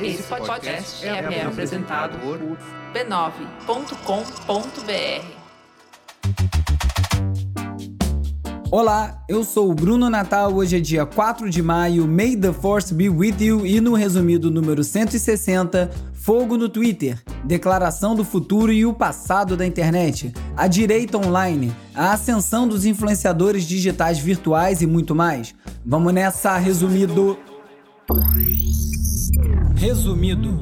Esse podcast é, é apresentado por b9.com.br. Olá, eu sou o Bruno Natal. Hoje é dia 4 de maio. May the Force be with you. E no resumido número 160, fogo no Twitter, declaração do futuro e o passado da internet, a direita online, a ascensão dos influenciadores digitais virtuais e muito mais. Vamos nessa, resumido. Resumido.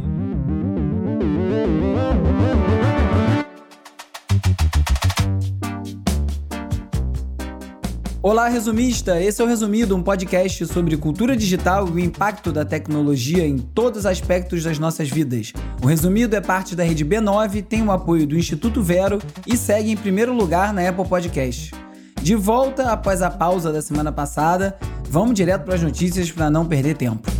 Olá, resumista! Esse é o Resumido, um podcast sobre cultura digital e o impacto da tecnologia em todos os aspectos das nossas vidas. O Resumido é parte da rede B9, tem o apoio do Instituto Vero e segue em primeiro lugar na Apple Podcast. De volta após a pausa da semana passada, vamos direto para as notícias para não perder tempo.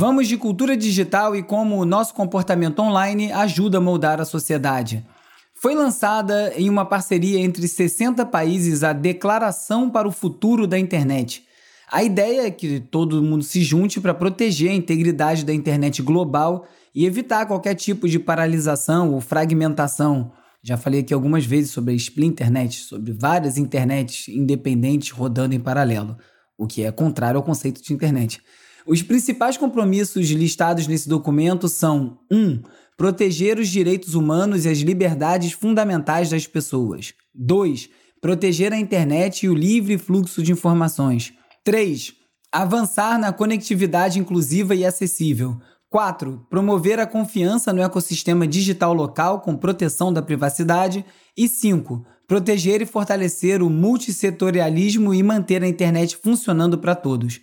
Vamos de cultura digital e como o nosso comportamento online ajuda a moldar a sociedade. Foi lançada em uma parceria entre 60 países a Declaração para o Futuro da Internet. A ideia é que todo mundo se junte para proteger a integridade da internet global e evitar qualquer tipo de paralisação ou fragmentação. Já falei aqui algumas vezes sobre a Splinternet, sobre várias internets independentes rodando em paralelo, o que é contrário ao conceito de internet. Os principais compromissos listados nesse documento são 1. Um, proteger os direitos humanos e as liberdades fundamentais das pessoas. 2. Proteger a internet e o livre fluxo de informações. 3. Avançar na conectividade inclusiva e acessível. 4. Promover a confiança no ecossistema digital local com proteção da privacidade. E 5. Proteger e fortalecer o multissetorialismo e manter a internet funcionando para todos.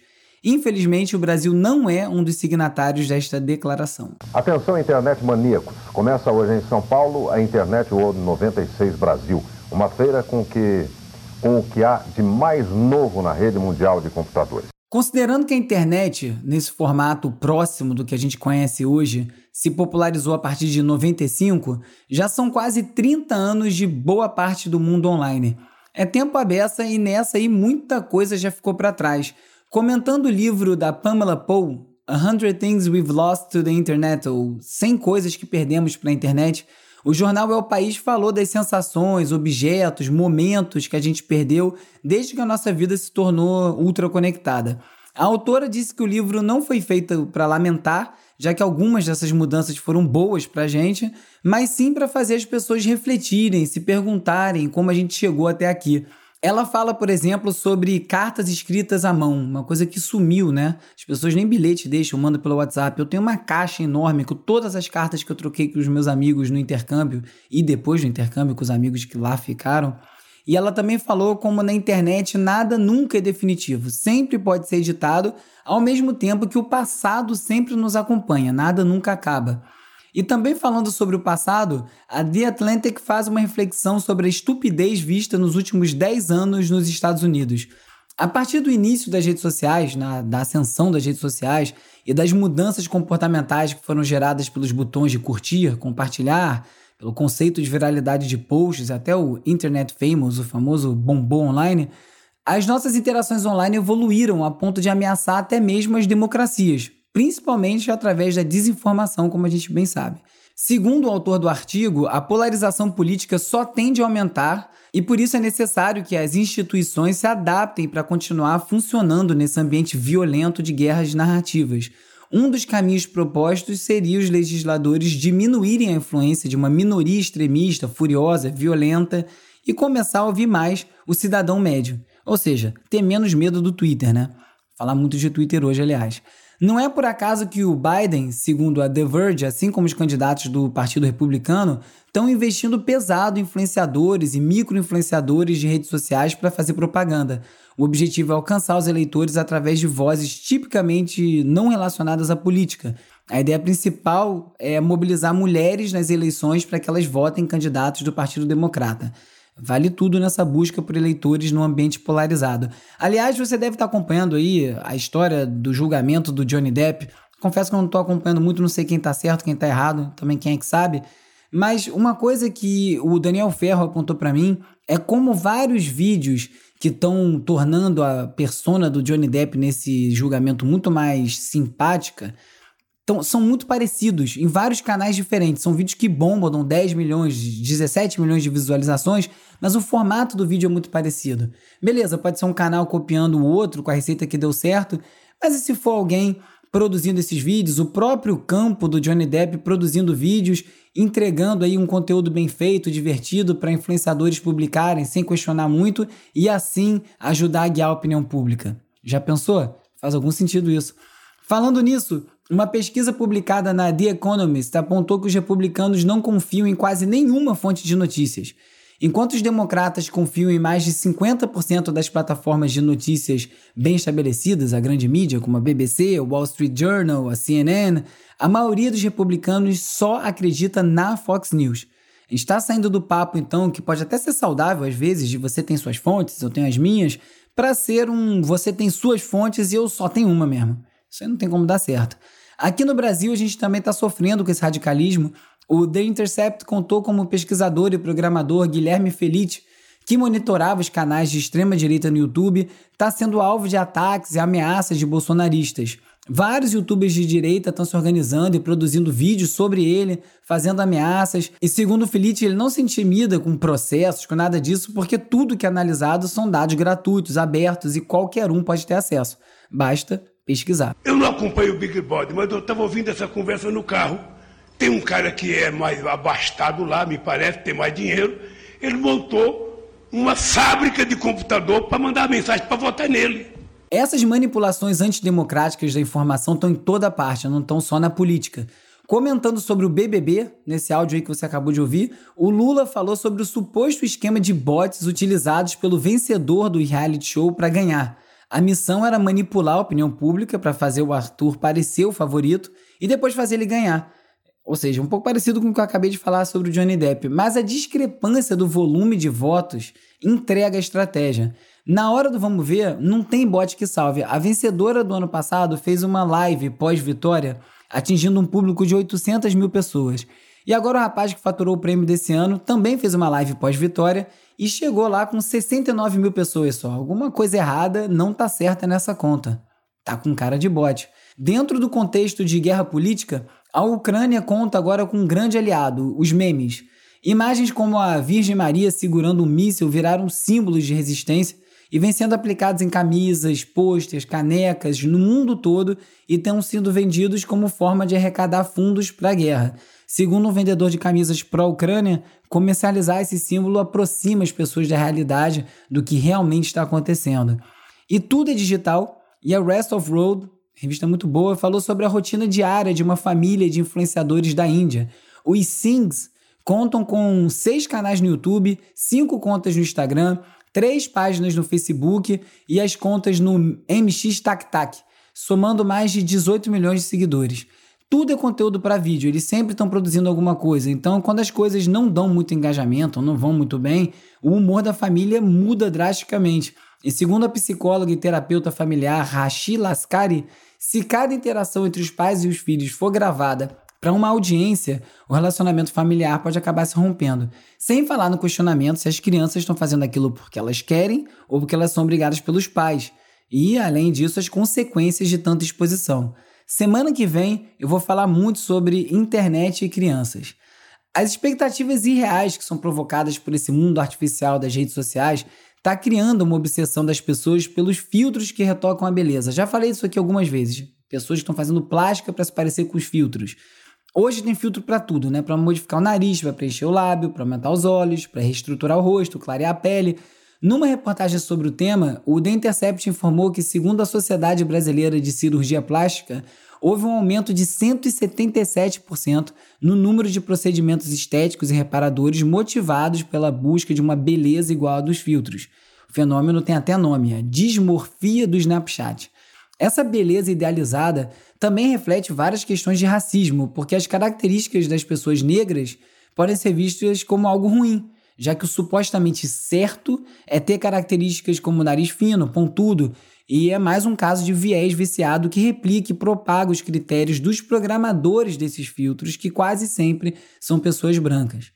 Infelizmente, o Brasil não é um dos signatários desta declaração. Atenção, internet maníacos. Começa hoje em São Paulo a Internet World 96 Brasil, uma feira com, que, com o que há de mais novo na rede mundial de computadores. Considerando que a internet, nesse formato próximo do que a gente conhece hoje, se popularizou a partir de 95, já são quase 30 anos de boa parte do mundo online. É tempo a beça e nessa aí muita coisa já ficou para trás. Comentando o livro da Pamela Poe, A Hundred Things We've Lost to the Internet, ou 100 Coisas que Perdemos para a Internet, o jornal É o País falou das sensações, objetos, momentos que a gente perdeu desde que a nossa vida se tornou ultraconectada. A autora disse que o livro não foi feito para lamentar, já que algumas dessas mudanças foram boas para a gente, mas sim para fazer as pessoas refletirem, se perguntarem como a gente chegou até aqui. Ela fala, por exemplo, sobre cartas escritas à mão, uma coisa que sumiu, né? As pessoas nem bilhete deixam, mandam pelo WhatsApp. Eu tenho uma caixa enorme com todas as cartas que eu troquei com os meus amigos no intercâmbio e depois do intercâmbio com os amigos que lá ficaram. E ela também falou como na internet nada nunca é definitivo, sempre pode ser editado, ao mesmo tempo que o passado sempre nos acompanha, nada nunca acaba. E também falando sobre o passado, a The Atlantic faz uma reflexão sobre a estupidez vista nos últimos 10 anos nos Estados Unidos. A partir do início das redes sociais, na, da ascensão das redes sociais e das mudanças comportamentais que foram geradas pelos botões de curtir, compartilhar, pelo conceito de viralidade de posts, até o Internet Famous, o famoso bombom online, as nossas interações online evoluíram a ponto de ameaçar até mesmo as democracias, principalmente através da desinformação, como a gente bem sabe. Segundo o autor do artigo, a polarização política só tende a aumentar e por isso é necessário que as instituições se adaptem para continuar funcionando nesse ambiente violento de guerras narrativas. Um dos caminhos propostos seria os legisladores diminuírem a influência de uma minoria extremista, furiosa, violenta e começar a ouvir mais o cidadão médio. Ou seja, ter menos medo do Twitter, né? Falar muito de Twitter hoje, aliás. Não é por acaso que o Biden, segundo a The Verge, assim como os candidatos do Partido Republicano, estão investindo pesado em influenciadores e micro-influenciadores de redes sociais para fazer propaganda. O objetivo é alcançar os eleitores através de vozes tipicamente não relacionadas à política. A ideia principal é mobilizar mulheres nas eleições para que elas votem em candidatos do Partido Democrata. Vale tudo nessa busca por eleitores num ambiente polarizado. Aliás, você deve estar acompanhando aí a história do julgamento do Johnny Depp. Confesso que eu não estou acompanhando muito, não sei quem está certo, quem está errado, também quem é que sabe. Mas uma coisa que o Daniel Ferro apontou para mim é como vários vídeos que estão tornando a persona do Johnny Depp nesse julgamento muito mais simpática, tão, são muito parecidos em vários canais diferentes. São vídeos que bombam, dão 10 milhões, 17 milhões de visualizações, mas o formato do vídeo é muito parecido. Beleza, pode ser um canal copiando o outro com a receita que deu certo, mas e se for alguém produzindo esses vídeos, o próprio campo do Johnny Depp produzindo vídeos, entregando aí um conteúdo bem feito, divertido para influenciadores publicarem sem questionar muito e assim ajudar a guiar a opinião pública. Já pensou? Faz algum sentido isso. Falando nisso, uma pesquisa publicada na The Economist apontou que os republicanos não confiam em quase nenhuma fonte de notícias. Enquanto os democratas confiam em mais de 50% das plataformas de notícias bem estabelecidas, a grande mídia, como a BBC, o Wall Street Journal, a CNN, a maioria dos republicanos só acredita na Fox News. A gente está saindo do papo, então, que pode até ser saudável às vezes, de você tem suas fontes, eu tenho as minhas, para ser um você tem suas fontes e eu só tenho uma mesmo. Isso aí não tem como dar certo. Aqui no Brasil, a gente também está sofrendo com esse radicalismo o The Intercept contou como pesquisador e programador Guilherme Felite, que monitorava os canais de extrema-direita no YouTube, está sendo alvo de ataques e ameaças de bolsonaristas. Vários youtubers de direita estão se organizando e produzindo vídeos sobre ele, fazendo ameaças. E segundo o Felite, ele não se intimida com processos, com nada disso, porque tudo que é analisado são dados gratuitos, abertos e qualquer um pode ter acesso. Basta pesquisar. Eu não acompanho o Big Brother, mas eu estava ouvindo essa conversa no carro. Tem um cara que é mais abastado lá, me parece, tem mais dinheiro. Ele montou uma fábrica de computador para mandar mensagem para votar nele. Essas manipulações antidemocráticas da informação estão em toda parte, não estão só na política. Comentando sobre o BBB, nesse áudio aí que você acabou de ouvir, o Lula falou sobre o suposto esquema de bots utilizados pelo vencedor do reality show para ganhar. A missão era manipular a opinião pública para fazer o Arthur parecer o favorito e depois fazer ele ganhar. Ou seja, um pouco parecido com o que eu acabei de falar sobre o Johnny Depp, mas a discrepância do volume de votos entrega a estratégia. Na hora do vamos ver, não tem bot que salve. A vencedora do ano passado fez uma live pós-vitória, atingindo um público de 800 mil pessoas. E agora o rapaz que faturou o prêmio desse ano também fez uma live pós-vitória e chegou lá com 69 mil pessoas só. Alguma coisa errada não tá certa nessa conta. Tá com cara de bot. Dentro do contexto de guerra política, a Ucrânia conta agora com um grande aliado, os memes. Imagens como a Virgem Maria segurando um míssil viraram símbolos de resistência e vêm sendo aplicados em camisas, pôsteres, canecas no mundo todo e têm sido vendidos como forma de arrecadar fundos para a guerra. Segundo um vendedor de camisas pró-Ucrânia, comercializar esse símbolo aproxima as pessoas da realidade do que realmente está acontecendo. E tudo é digital, e a Rest of Road revista muito boa, falou sobre a rotina diária de uma família de influenciadores da Índia. Os Sings contam com seis canais no YouTube, cinco contas no Instagram, três páginas no Facebook e as contas no MX Tac Tac, somando mais de 18 milhões de seguidores. Tudo é conteúdo para vídeo, eles sempre estão produzindo alguma coisa. Então, quando as coisas não dão muito engajamento não vão muito bem, o humor da família muda drasticamente. E segundo a psicóloga e terapeuta familiar Rashi Laskari, se cada interação entre os pais e os filhos for gravada para uma audiência, o relacionamento familiar pode acabar se rompendo. Sem falar no questionamento se as crianças estão fazendo aquilo porque elas querem ou porque elas são obrigadas pelos pais. E, além disso, as consequências de tanta exposição. Semana que vem eu vou falar muito sobre internet e crianças. As expectativas irreais que são provocadas por esse mundo artificial das redes sociais está criando uma obsessão das pessoas pelos filtros que retocam a beleza. Já falei isso aqui algumas vezes. Pessoas que estão fazendo plástica para se parecer com os filtros. Hoje tem filtro para tudo, né? Para modificar o nariz, para preencher o lábio, para aumentar os olhos, para reestruturar o rosto, clarear a pele. Numa reportagem sobre o tema, o The Intercept informou que, segundo a Sociedade Brasileira de Cirurgia Plástica, houve um aumento de 177% no número de procedimentos estéticos e reparadores motivados pela busca de uma beleza igual a dos filtros. O fenômeno tem até nome, a dismorfia do Snapchat. Essa beleza idealizada também reflete várias questões de racismo, porque as características das pessoas negras podem ser vistas como algo ruim, já que o supostamente certo é ter características como nariz fino, pontudo e é mais um caso de viés viciado que replica e propaga os critérios dos programadores desses filtros, que quase sempre são pessoas brancas.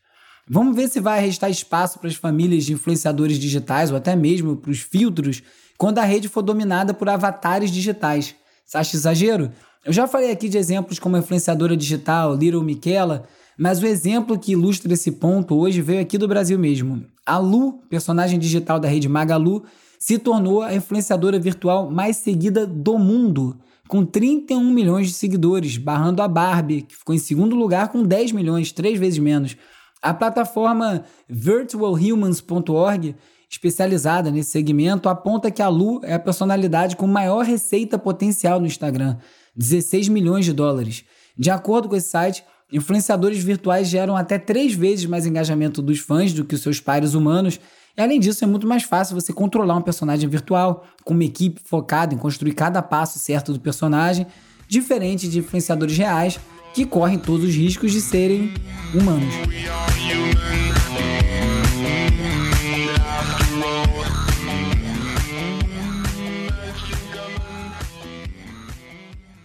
Vamos ver se vai restar espaço para as famílias de influenciadores digitais ou até mesmo para os filtros quando a rede for dominada por avatares digitais. Você acha exagero? Eu já falei aqui de exemplos como a influenciadora digital Little Miquela, mas o exemplo que ilustra esse ponto hoje veio aqui do Brasil mesmo. A Lu, personagem digital da rede Magalu, se tornou a influenciadora virtual mais seguida do mundo, com 31 milhões de seguidores, barrando a Barbie, que ficou em segundo lugar com 10 milhões, três vezes menos. A plataforma virtualhumans.org, especializada nesse segmento, aponta que a Lu é a personalidade com maior receita potencial no Instagram, 16 milhões de dólares. De acordo com esse site, influenciadores virtuais geram até três vezes mais engajamento dos fãs do que os seus pares humanos. E além disso, é muito mais fácil você controlar um personagem virtual, com uma equipe focada em construir cada passo certo do personagem, diferente de influenciadores reais que correm todos os riscos de serem humanos.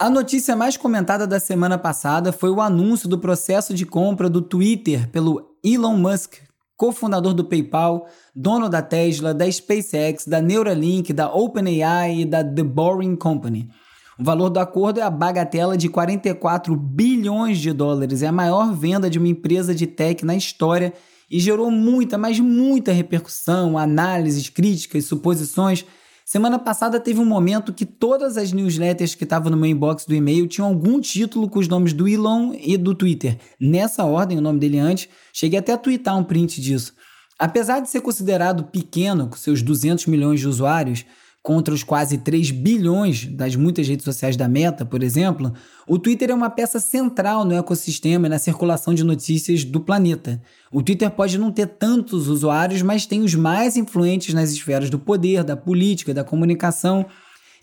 A notícia mais comentada da semana passada foi o anúncio do processo de compra do Twitter pelo Elon Musk, cofundador do PayPal, dono da Tesla, da SpaceX, da Neuralink, da OpenAI e da The Boring Company. O valor do acordo é a bagatela de 44 bilhões de dólares. É a maior venda de uma empresa de tech na história e gerou muita, mas muita repercussão, análises, críticas, suposições. Semana passada teve um momento que todas as newsletters que estavam no meu inbox do e-mail tinham algum título com os nomes do Elon e do Twitter. Nessa ordem, o nome dele antes, cheguei até a twittar um print disso. Apesar de ser considerado pequeno, com seus 200 milhões de usuários, contra os quase 3 bilhões das muitas redes sociais da Meta, por exemplo, o Twitter é uma peça central no ecossistema e na circulação de notícias do planeta. O Twitter pode não ter tantos usuários, mas tem os mais influentes nas esferas do poder, da política, da comunicação.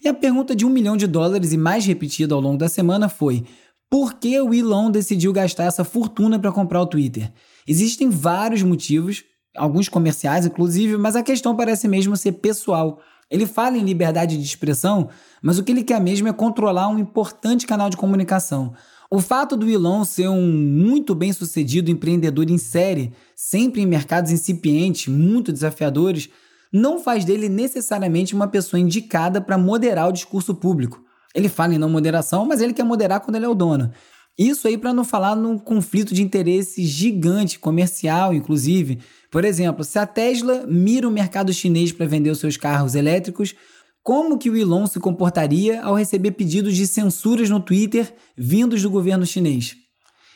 E a pergunta de um milhão de dólares e mais repetida ao longo da semana foi: por que o Elon decidiu gastar essa fortuna para comprar o Twitter? Existem vários motivos, alguns comerciais inclusive, mas a questão parece mesmo ser pessoal. Ele fala em liberdade de expressão, mas o que ele quer mesmo é controlar um importante canal de comunicação. O fato do Elon ser um muito bem sucedido empreendedor em série, sempre em mercados incipientes, muito desafiadores, não faz dele necessariamente uma pessoa indicada para moderar o discurso público. Ele fala em não moderação, mas ele quer moderar quando ele é o dono. Isso aí para não falar num conflito de interesse gigante, comercial, inclusive. Por exemplo, se a Tesla mira o mercado chinês para vender os seus carros elétricos, como que o Elon se comportaria ao receber pedidos de censuras no Twitter vindos do governo chinês?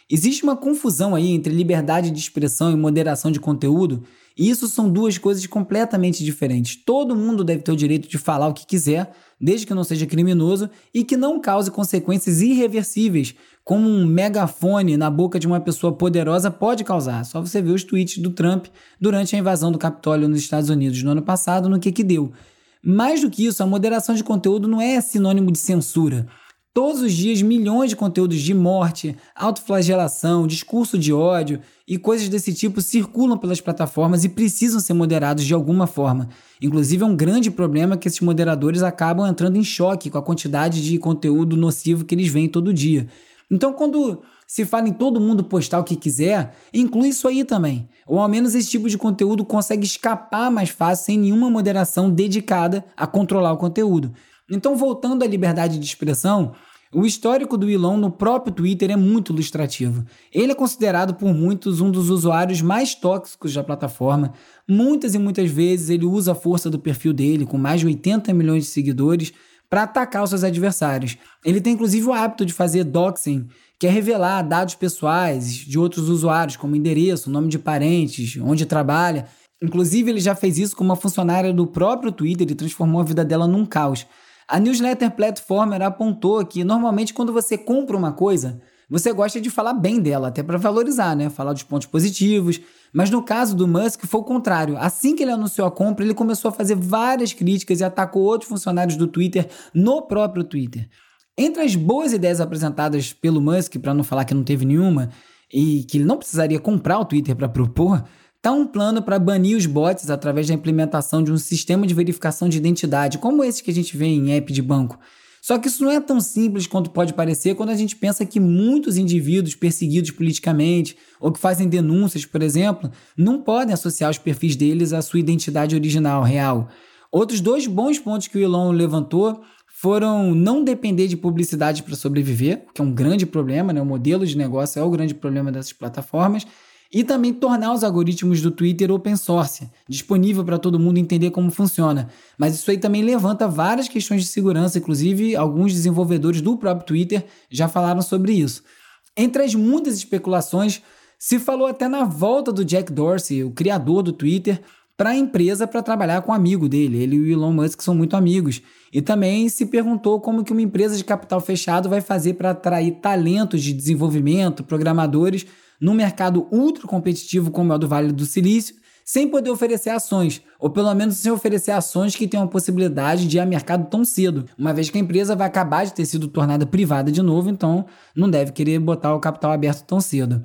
Existe uma confusão aí entre liberdade de expressão e moderação de conteúdo, e isso são duas coisas completamente diferentes. Todo mundo deve ter o direito de falar o que quiser, desde que não seja criminoso e que não cause consequências irreversíveis, como um megafone na boca de uma pessoa poderosa pode causar. Só você ver os tweets do Trump durante a invasão do Capitólio nos Estados Unidos no ano passado, no que que deu. Mais do que isso, a moderação de conteúdo não é sinônimo de censura. Todos os dias, milhões de conteúdos de morte, autoflagelação, discurso de ódio e coisas desse tipo circulam pelas plataformas e precisam ser moderados de alguma forma. Inclusive, é um grande problema que esses moderadores acabam entrando em choque com a quantidade de conteúdo nocivo que eles veem todo dia. Então, quando se fala em todo mundo postar o que quiser, inclui isso aí também. Ou ao menos esse tipo de conteúdo consegue escapar mais fácil sem nenhuma moderação dedicada a controlar o conteúdo. Então, voltando à liberdade de expressão, o histórico do Elon no próprio Twitter é muito ilustrativo. Ele é considerado por muitos um dos usuários mais tóxicos da plataforma. Muitas e muitas vezes ele usa a força do perfil dele, com mais de 80 milhões de seguidores, para atacar os seus adversários. Ele tem inclusive o hábito de fazer doxing, que é revelar dados pessoais de outros usuários, como endereço, nome de parentes, onde trabalha. Inclusive, ele já fez isso com uma funcionária do próprio Twitter e transformou a vida dela num caos. A newsletter Platformer apontou que normalmente quando você compra uma coisa, você gosta de falar bem dela, até para valorizar, né? Falar dos pontos positivos. Mas no caso do Musk foi o contrário. Assim que ele anunciou a compra, ele começou a fazer várias críticas e atacou outros funcionários do Twitter no próprio Twitter. Entre as boas ideias apresentadas pelo Musk, para não falar que não teve nenhuma, e que ele não precisaria comprar o Twitter para propor, Está um plano para banir os bots através da implementação de um sistema de verificação de identidade, como esse que a gente vê em app de banco. Só que isso não é tão simples quanto pode parecer quando a gente pensa que muitos indivíduos perseguidos politicamente ou que fazem denúncias, por exemplo, não podem associar os perfis deles à sua identidade original, real. Outros dois bons pontos que o Elon levantou foram não depender de publicidade para sobreviver, que é um grande problema, né? O modelo de negócio é o grande problema dessas plataformas, e também tornar os algoritmos do Twitter open source, disponível para todo mundo entender como funciona. Mas isso aí também levanta várias questões de segurança, inclusive alguns desenvolvedores do próprio Twitter já falaram sobre isso. Entre as muitas especulações, se falou até na volta do Jack Dorsey, o criador do Twitter, para a empresa para trabalhar com um amigo dele. Ele e o Elon Musk são muito amigos. E também se perguntou como que uma empresa de capital fechado vai fazer para atrair talentos de desenvolvimento, programadores num mercado ultra competitivo como é o do Vale do Silício, sem poder oferecer ações, ou pelo menos sem oferecer ações que tenham a possibilidade de ir a mercado tão cedo, uma vez que a empresa vai acabar de ter sido tornada privada de novo, então não deve querer botar o capital aberto tão cedo.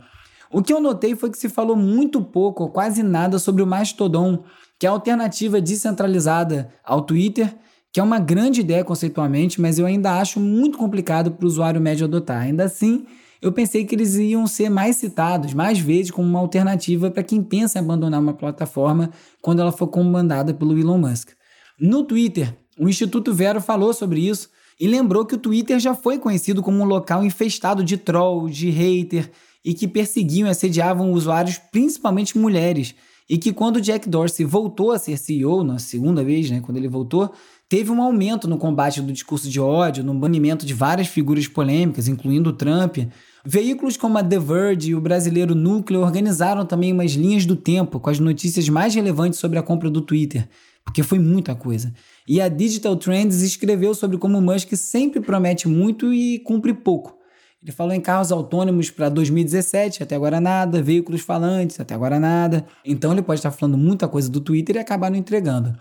O que eu notei foi que se falou muito pouco, ou quase nada, sobre o Mastodon, que é a alternativa descentralizada ao Twitter, que é uma grande ideia conceitualmente, mas eu ainda acho muito complicado para o usuário médio adotar. Ainda assim, eu pensei que eles iam ser mais citados, mais vezes, como uma alternativa para quem pensa em abandonar uma plataforma quando ela for comandada pelo Elon Musk. No Twitter, o Instituto Vero falou sobre isso e lembrou que o Twitter já foi conhecido como um local infestado de troll, de hater e que perseguiam e assediavam usuários, principalmente mulheres. E que quando Jack Dorsey voltou a ser CEO, na segunda vez, né, quando ele voltou, teve um aumento no combate do discurso de ódio, no banimento de várias figuras polêmicas, incluindo Trump, Veículos como a The Verge e o brasileiro Núcleo organizaram também umas linhas do tempo com as notícias mais relevantes sobre a compra do Twitter, porque foi muita coisa. E a Digital Trends escreveu sobre como Musk sempre promete muito e cumpre pouco. Ele falou em carros autônomos para 2017, até agora nada, veículos falantes, até agora nada. Então ele pode estar falando muita coisa do Twitter e acabar não entregando.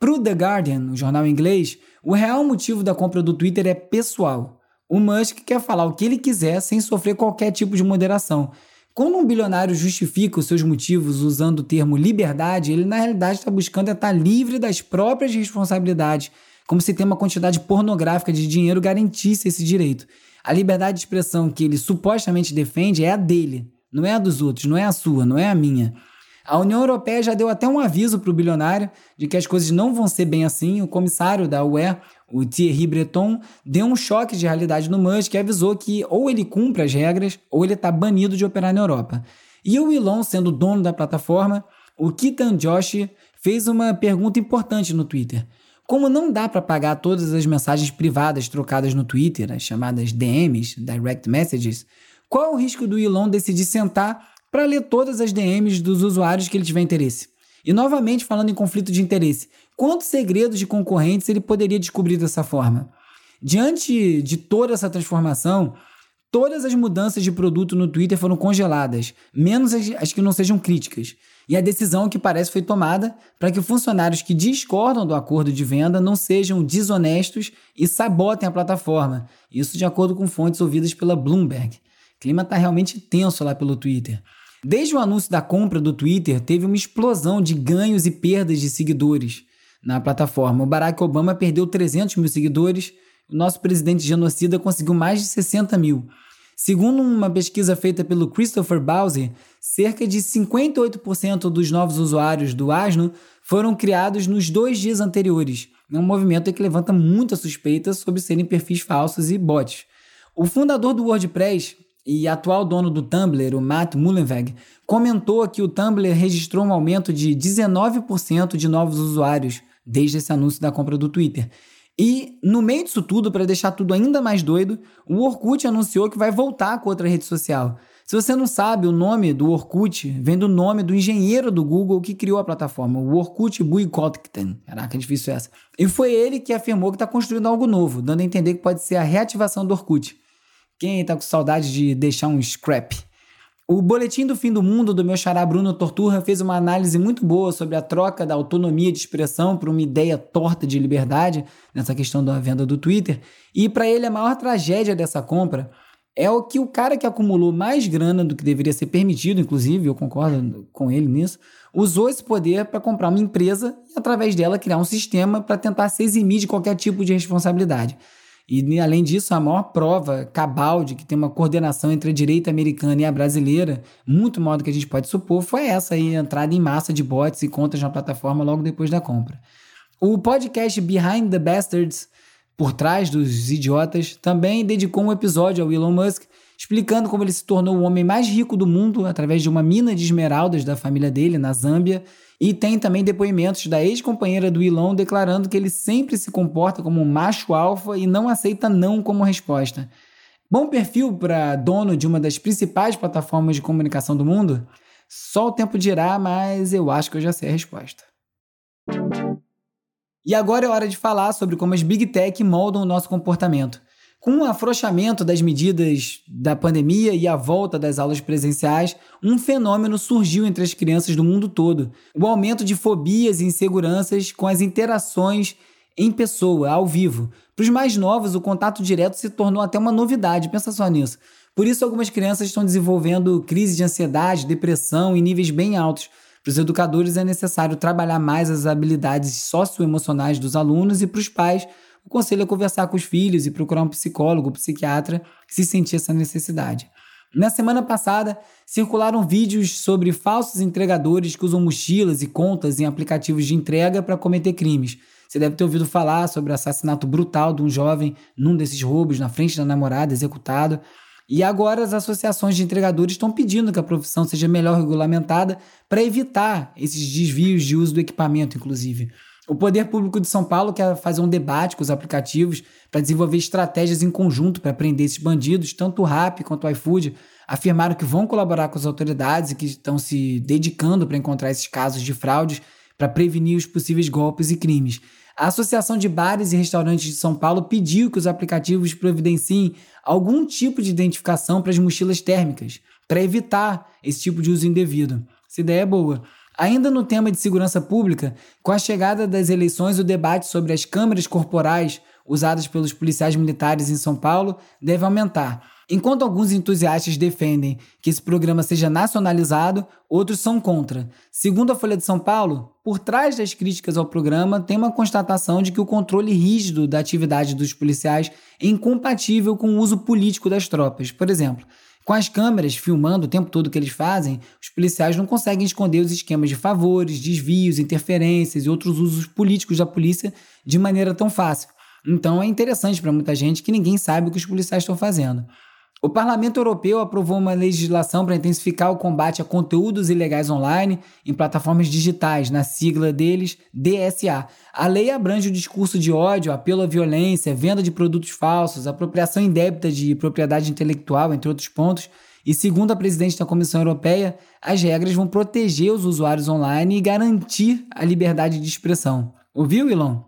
Para o The Guardian, o jornal inglês, o real motivo da compra do Twitter é pessoal. O Musk quer falar o que ele quiser sem sofrer qualquer tipo de moderação. Quando um bilionário justifica os seus motivos usando o termo liberdade, ele na realidade está buscando estar livre das próprias responsabilidades, como se ter uma quantidade pornográfica de dinheiro garantisse esse direito. A liberdade de expressão que ele supostamente defende é a dele, não é a dos outros, não é a sua, não é a minha. A União Europeia já deu até um aviso para o bilionário de que as coisas não vão ser bem assim. O comissário da UE, o Thierry Breton, deu um choque de realidade no Musk e avisou que ou ele cumpre as regras ou ele está banido de operar na Europa. E o Elon, sendo dono da plataforma, o Kitan Joshi fez uma pergunta importante no Twitter. Como não dá para pagar todas as mensagens privadas trocadas no Twitter, as chamadas DMs, Direct Messages, qual o risco do Elon decidir sentar para ler todas as DMs dos usuários que ele tiver interesse. E novamente falando em conflito de interesse, quantos segredos de concorrentes ele poderia descobrir dessa forma? Diante de toda essa transformação, todas as mudanças de produto no Twitter foram congeladas, menos as, que não sejam críticas. E a decisão que parece foi tomada para que funcionários que discordam do acordo de venda não sejam desonestos e sabotem a plataforma. Isso de acordo com fontes ouvidas pela Bloomberg. O clima está realmente tenso lá pelo Twitter. Desde o anúncio da compra do Twitter, teve uma explosão de ganhos e perdas de seguidores na plataforma. O Barack Obama perdeu 300 mil seguidores, o nosso presidente genocida conseguiu mais de 60 mil. Segundo uma pesquisa feita pelo Christopher Bowser, cerca de 58% dos novos usuários do Asno foram criados nos dois dias anteriores. É um movimento que levanta muita suspeita sobre serem perfis falsos e bots. O fundador do WordPress, e atual dono do Tumblr, o Matt Mullenweg, comentou que o Tumblr registrou um aumento de 19% de novos usuários desde esse anúncio da compra do Twitter. E no meio disso tudo, para deixar tudo ainda mais doido, o Orkut anunciou que vai voltar com outra rede social. Se você não sabe, o nome do Orkut vem do nome do engenheiro do Google que criou a plataforma, o Orkut Buikolkten. Caraca, é difícil essa. E foi ele que afirmou que está construindo algo novo, dando a entender que pode ser a reativação do Orkut. Quem tá com saudade de deixar um scrap? O Boletim do Fim do Mundo do meu xará Bruno Torturra fez uma análise muito boa sobre a troca da autonomia de expressão por uma ideia torta de liberdade, nessa questão da venda do Twitter. E para ele, a maior tragédia dessa compra é o que o cara que acumulou mais grana do que deveria ser permitido, inclusive, eu concordo com ele nisso, usou esse poder para comprar uma empresa e, através dela, criar um sistema para tentar se eximir de qualquer tipo de responsabilidade. E além disso, a maior prova cabal de que tem uma coordenação entre a direita americana e a brasileira, muito maior do que a gente pode supor, foi essa aí, a entrada em massa de bots e contas na plataforma logo depois da compra. O podcast Behind the Bastards, por trás dos idiotas, também dedicou um episódio ao Elon Musk, explicando como ele se tornou o homem mais rico do mundo através de uma mina de esmeraldas da família dele na Zâmbia e tem também depoimentos da ex-companheira do Elon declarando que ele sempre se comporta como um macho alfa e não aceita não como resposta. Bom perfil para dono de uma das principais plataformas de comunicação do mundo? Só o tempo dirá, mas eu acho que eu já sei a resposta. E agora é hora de falar sobre como as Big Tech moldam o nosso comportamento. Com o afrouxamento das medidas da pandemia e a volta das aulas presenciais, um fenômeno surgiu entre as crianças do mundo todo: o aumento de fobias e inseguranças com as interações em pessoa, ao vivo. Para os mais novos, o contato direto se tornou até uma novidade, pensa só nisso. Por isso, algumas crianças estão desenvolvendo crise de ansiedade, depressão em níveis bem altos. Para os educadores, é necessário trabalhar mais as habilidades socioemocionais dos alunos e para os pais o conselho é conversar com os filhos e procurar um psicólogo, um psiquiatra se sentir essa necessidade. Na semana passada, circularam vídeos sobre falsos entregadores que usam mochilas e contas em aplicativos de entrega para cometer crimes. Você deve ter ouvido falar sobre o assassinato brutal de um jovem num desses roubos na frente da namorada executado. E agora as associações de entregadores estão pedindo que a profissão seja melhor regulamentada para evitar esses desvios de uso do equipamento, inclusive. O Poder Público de São Paulo quer fazer um debate com os aplicativos para desenvolver estratégias em conjunto para prender esses bandidos. Tanto o Rap quanto o iFood afirmaram que vão colaborar com as autoridades e que estão se dedicando para encontrar esses casos de fraudes para prevenir os possíveis golpes e crimes. A Associação de Bares e Restaurantes de São Paulo pediu que os aplicativos providenciem algum tipo de identificação para as mochilas térmicas, para evitar esse tipo de uso indevido. Essa ideia é boa. Ainda no tema de segurança pública, com a chegada das eleições, o debate sobre as câmeras corporais usadas pelos policiais militares em São Paulo deve aumentar. Enquanto alguns entusiastas defendem que esse programa seja nacionalizado, outros são contra. Segundo a Folha de São Paulo, por trás das críticas ao programa tem uma constatação de que o controle rígido da atividade dos policiais é incompatível com o uso político das tropas. Por exemplo, com as câmeras filmando o tempo todo que eles fazem, os policiais não conseguem esconder os esquemas de favores, desvios, interferências e outros usos políticos da polícia de maneira tão fácil. Então é interessante para muita gente que ninguém sabe o que os policiais estão fazendo. O Parlamento Europeu aprovou uma legislação para intensificar o combate a conteúdos ilegais online em plataformas digitais, na sigla deles DSA. A lei abrange o discurso de ódio, apelo à violência, venda de produtos falsos, apropriação indébita de propriedade intelectual, entre outros pontos. E segundo a presidente da Comissão Europeia, as regras vão proteger os usuários online e garantir a liberdade de expressão. Ouviu, Elon?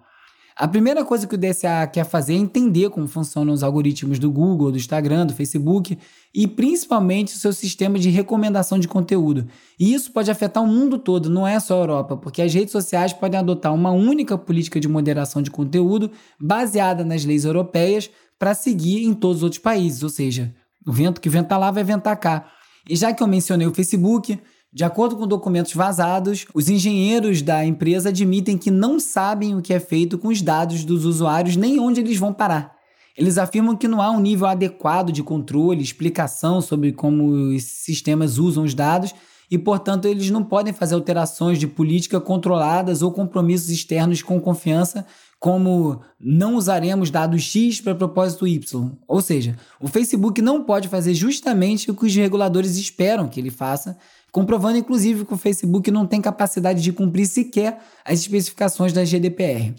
A primeira coisa que o DSA quer fazer é entender como funcionam os algoritmos do Google, do Instagram, do Facebook e principalmente o seu sistema de recomendação de conteúdo. E isso pode afetar o mundo todo, não é só a Europa, porque as redes sociais podem adotar uma única política de moderação de conteúdo baseada nas leis europeias para seguir em todos os outros países, ou seja, o vento que venta lá vai ventar cá. E já que eu mencionei o Facebook, de acordo com documentos vazados, os engenheiros da empresa admitem que não sabem o que é feito com os dados dos usuários nem onde eles vão parar. Eles afirmam que não há um nível adequado de controle, explicação sobre como os sistemas usam os dados e, portanto, eles não podem fazer alterações de política controladas ou compromissos externos com confiança, como não usaremos dados X para propósito Y. Ou seja, o Facebook não pode fazer justamente o que os reguladores esperam que ele faça, comprovando inclusive que o Facebook não tem capacidade de cumprir sequer as especificações da GDPR.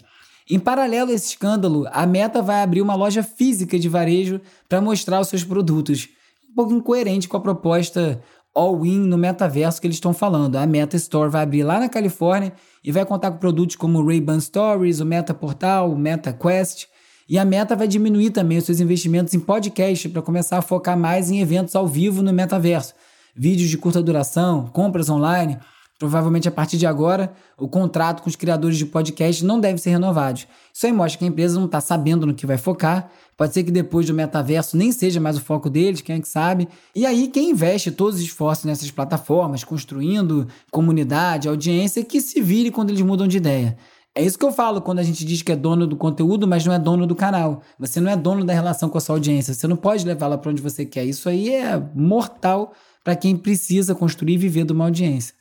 Em paralelo a esse escândalo, a Meta vai abrir uma loja física de varejo para mostrar os seus produtos. Um pouco incoerente com a proposta all-in no metaverso que eles estão falando. A Meta Store vai abrir lá na Califórnia e vai contar com produtos como o Ray-Ban Stories, o Meta Portal, o Meta Quest. E a Meta vai diminuir também os seus investimentos em podcast para começar a focar mais em eventos ao vivo no metaverso vídeos de curta duração, compras online. Provavelmente a partir de agora, o contrato com os criadores de podcast não deve ser renovado. Isso aí mostra que a empresa não está sabendo no que vai focar. Pode ser que depois do metaverso nem seja mais o foco deles, quem é que sabe. E aí, quem investe todos os esforços nessas plataformas, construindo comunidade, audiência, que se vire quando eles mudam de ideia. É isso que eu falo quando a gente diz que é dono do conteúdo, mas não é dono do canal. Você não é dono da relação com a sua audiência. Você não pode levá-la para onde você quer. Isso aí é mortal para quem precisa construir e viver de uma audiência.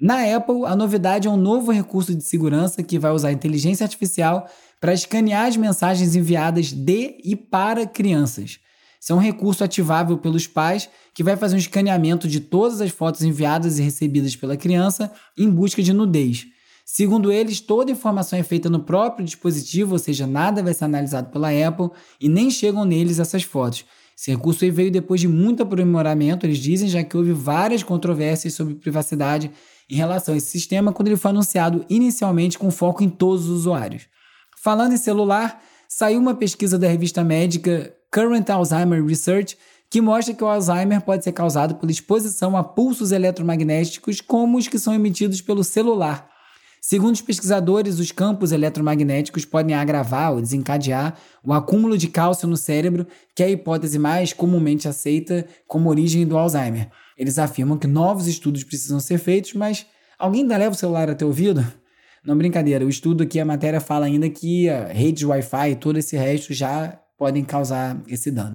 Na Apple, a novidade é um novo recurso de segurança que vai usar inteligência artificial para escanear as mensagens enviadas de e para crianças. Isso é um recurso ativável pelos pais que vai fazer um escaneamento de todas as fotos enviadas e recebidas pela criança em busca de nudez. Segundo eles, toda informação é feita no próprio dispositivo, ou seja, nada vai ser analisado pela Apple e nem chegam neles essas fotos. Esse recurso veio depois de muito aprimoramento, eles dizem, já que houve várias controvérsias sobre privacidade em relação a esse sistema quando ele foi anunciado inicialmente com foco em todos os usuários. Falando em celular, saiu uma pesquisa da revista médica Current Alzheimer Research que mostra que o Alzheimer pode ser causado pela exposição a pulsos eletromagnéticos como os que são emitidos pelo celular. Segundo os pesquisadores, os campos eletromagnéticos podem agravar ou desencadear o acúmulo de cálcio no cérebro, que é a hipótese mais comumente aceita como origem do Alzheimer. Eles afirmam que novos estudos precisam ser feitos, mas alguém ainda leva o celular até o ouvido? Não, brincadeira. O estudo aqui, a matéria fala ainda que a rede Wi-Fi e todo esse resto já podem causar esse dano.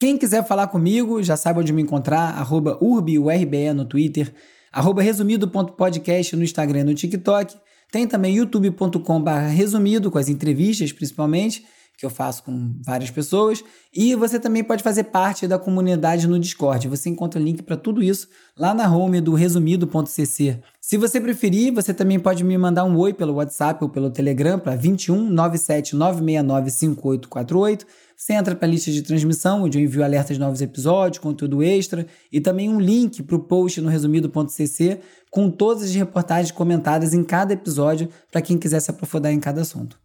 Quem quiser falar comigo, já sabe onde me encontrar, arroba urbiurbe no Twitter, arroba resumido.podcast no Instagram e no TikTok. Tem também youtube.com.br resumido, com as entrevistas principalmente, que eu faço com várias pessoas. E você também pode fazer parte da comunidade no Discord. Você encontra link para tudo isso lá na home do resumido.cc. Se você preferir, você também pode me mandar um oi pelo WhatsApp ou pelo Telegram para 21 97 969 5848. Você entra para a lista de transmissão, onde eu envio alertas de novos episódios, conteúdo extra e também um link para o post no resumido.cc com todas as reportagens comentadas em cada episódio para quem quiser se aprofundar em cada assunto.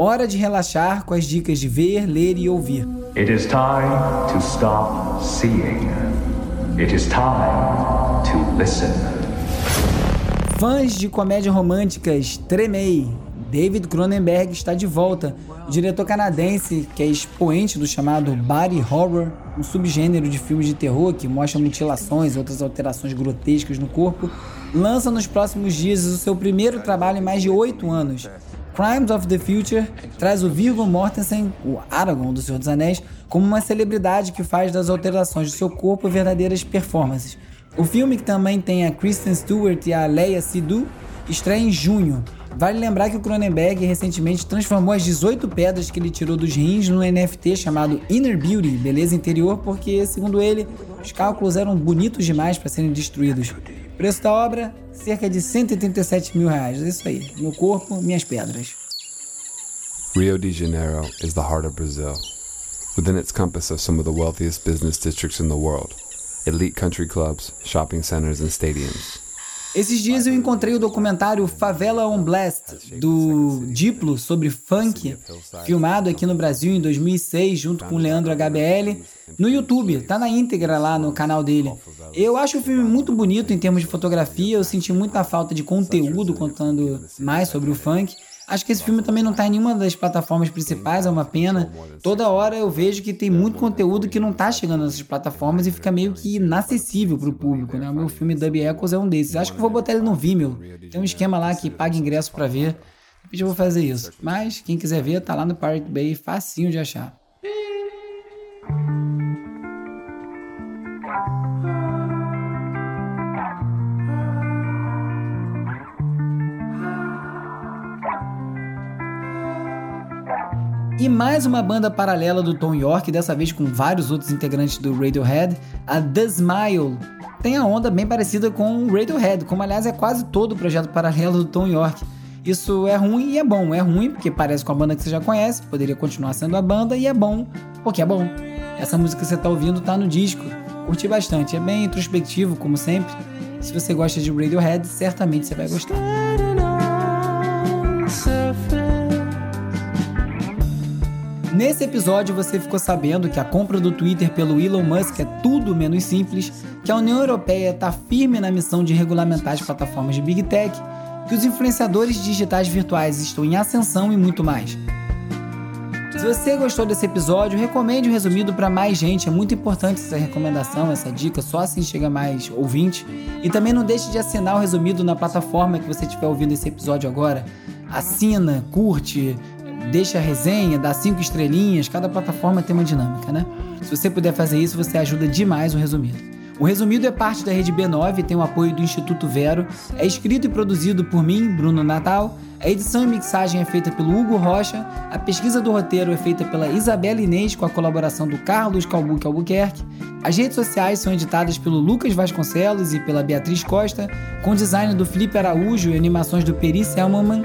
Hora de relaxar com as dicas de ver, ler e ouvir. It is time to stop seeing. It is time to listen. Fãs de comédia românticas, tremei. David Cronenberg está de volta. O diretor canadense, que é expoente do chamado body horror, um subgênero de filmes de terror que mostra mutilações e outras alterações grotescas no corpo, lança nos próximos dias o seu primeiro trabalho em mais de oito anos. Crimes of the Future traz o Viggo Mortensen, o Aragorn do Senhor dos Anéis, como uma celebridade que faz das alterações do seu corpo verdadeiras performances. O filme, que também tem a Kristen Stewart e a Leia Seydoux, estreia em junho. Vale lembrar que o Cronenberg recentemente transformou as 18 pedras que ele tirou dos rins num NFT chamado Inner Beauty, beleza interior, porque, segundo ele, os cálculos eram bonitos demais para serem destruídos. Preço da obra, cerca de 187 mil reais. É isso aí. Meu corpo, minhas pedras. Rio de Janeiro is the heart of Brazil. Within its compass are some of the wealthiest business districts in the world. Elite country clubs, shopping centers and stadiums. Esses dias eu encontrei o documentário Favela on Blast, do Diplo, sobre funk, filmado aqui no Brasil em 2006, junto com o Leandro HBL, no YouTube, tá na íntegra lá no canal dele. Eu acho o filme muito bonito em termos de fotografia, eu senti muita falta de conteúdo contando mais sobre o funk, Acho que esse filme também não está em nenhuma das plataformas principais, é uma pena. Toda hora eu vejo que tem muito conteúdo que não está chegando nessas plataformas e fica meio que inacessível para o público, né? O meu filme Dub Echoes é um desses. Acho que vou botar ele no Vimeo. Tem um esquema lá que paga ingresso para ver. Depois eu vou fazer isso. Mas quem quiser ver, tá lá no Pirate Bay, facinho de achar. E mais uma banda paralela do Tom York, dessa vez com vários outros integrantes do Radiohead, a The Smile. Tem a onda bem parecida com o Radiohead, como aliás é quase todo o projeto paralelo do Tom York. Isso é ruim e é bom. É ruim porque parece com a banda que você já conhece, poderia continuar sendo a banda, e é bom porque é bom. Essa música que você está ouvindo está no disco. Curti bastante, é bem introspectivo, como sempre. Se você gosta de Radiohead, certamente você vai gostar. Nesse episódio você ficou sabendo que a compra do Twitter pelo Elon Musk é tudo menos simples, que a União Europeia está firme na missão de regulamentar as plataformas de Big Tech, que os influenciadores digitais virtuais estão em ascensão e muito mais. Se você gostou desse episódio, recomende o resumido para mais gente. É muito importante essa recomendação, essa dica, só assim chega mais ouvinte. E também não deixe de assinar o resumido na plataforma que você estiver ouvindo esse episódio agora. Assina, curte, deixa a resenha, dá cinco estrelinhas. Cada plataforma tem uma dinâmica, né? Se você puder fazer isso, você ajuda demais o resumido. O resumido é parte da rede B9 e tem o apoio do Instituto Vero. É escrito e produzido por mim, Bruno Natal. A edição e mixagem é feita pelo Hugo Rocha. A pesquisa do roteiro é feita pela Isabela Inês com a colaboração do Carlos Calbuque Albuquerque. As redes sociais são editadas pelo Lucas Vasconcelos e pela Beatriz Costa, com design do Felipe Araújo e animações do Peri Selmanman.